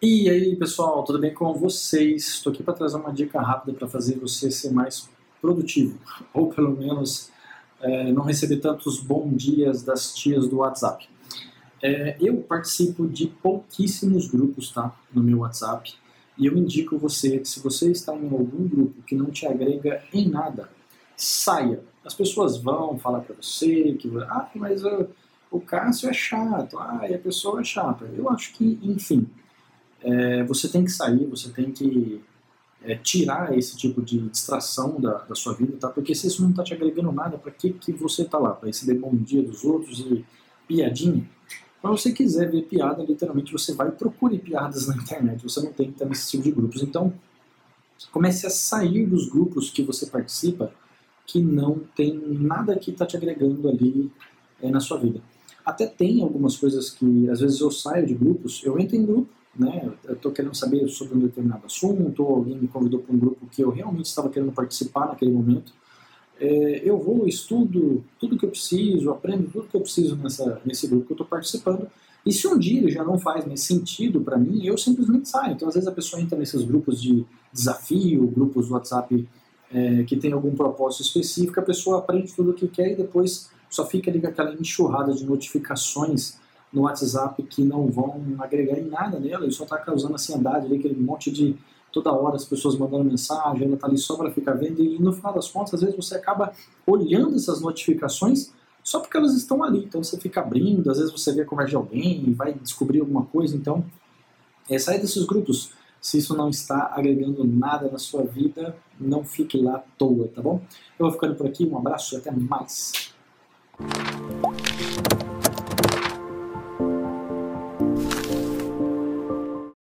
E aí pessoal, tudo bem com vocês? Estou aqui para trazer uma dica rápida para fazer você ser mais produtivo, ou pelo menos é, não receber tantos bom dias das tias do WhatsApp. É, eu participo de pouquíssimos grupos tá, no meu WhatsApp e eu indico você que se você está em algum grupo que não te agrega em nada, saia. As pessoas vão falar para você que ah, mas uh, o Cássio é chato, ah, e a pessoa é chata. Eu acho que, enfim, é, você tem que sair, você tem que é, tirar esse tipo de distração da, da, sua vida, tá? Porque se isso não está te agregando nada, para que, que você está lá? Para receber bom dia dos outros e piadinha? Quando você quiser ver piada, literalmente você vai procure piadas na internet, você não tem que estar nesse tipo de grupos. Então, comece a sair dos grupos que você participa que não tem nada que está te agregando ali é, na sua vida. Até tem algumas coisas que, às vezes eu saio de grupos, eu entro em grupo, né? Eu estou querendo saber sobre um determinado assunto, ou alguém me convidou para um grupo que eu realmente estava querendo participar naquele momento. É, eu vou, estudo tudo que eu preciso, aprendo tudo que eu preciso nessa, nesse grupo que eu estou participando. E se um dia ele já não faz mais sentido para mim, eu simplesmente saio. Então, às vezes a pessoa entra nesses grupos de desafio, grupos do WhatsApp é, que tem algum propósito específico, a pessoa aprende tudo o que quer e depois só fica ali com aquela enxurrada de notificações no WhatsApp que não vão agregar em nada nela e só está causando ansiedade ali, aquele monte de toda hora as pessoas mandando mensagem, ela está ali só para ficar vendo e no final das contas, às vezes você acaba olhando essas notificações só porque elas estão ali, então você fica abrindo, às vezes você vê a conversa de alguém vai descobrir alguma coisa, então é sair desses grupos. Se isso não está agregando nada na sua vida, não fique lá à toa, tá bom? Eu vou ficando por aqui, um abraço e até mais.